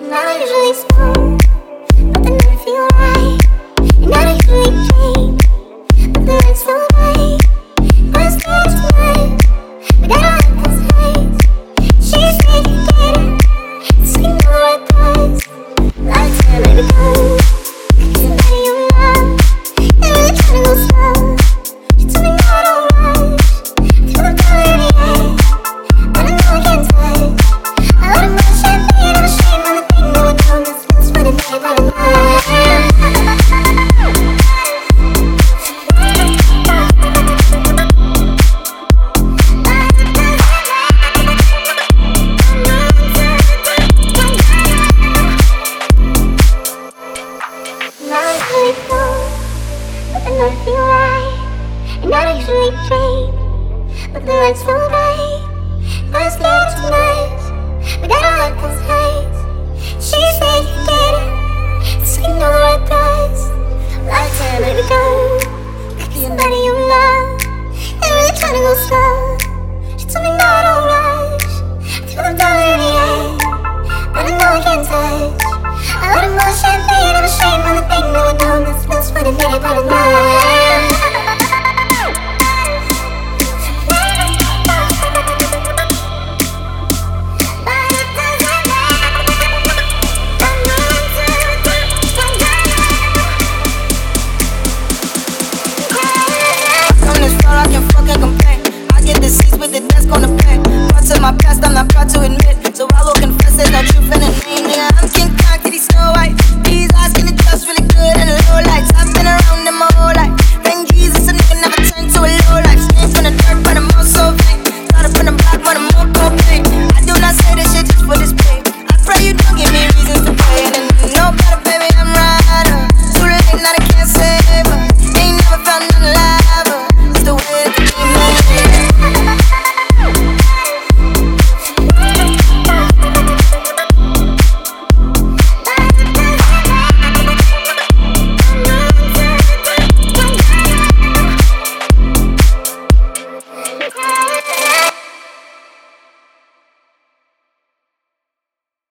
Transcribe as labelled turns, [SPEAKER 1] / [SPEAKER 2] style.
[SPEAKER 1] на южный спор. But feel right. And not usually dream, but the light's so bright. But it's clear tonight, we got all like this haze. She said you get it, you know the right price. Like time, baby, go. Could be somebody you love, and really tryna go slow. She told me no, don't rush. Feel the dollar in the air, but I know I can't touch. I let him roll champagne on the shame say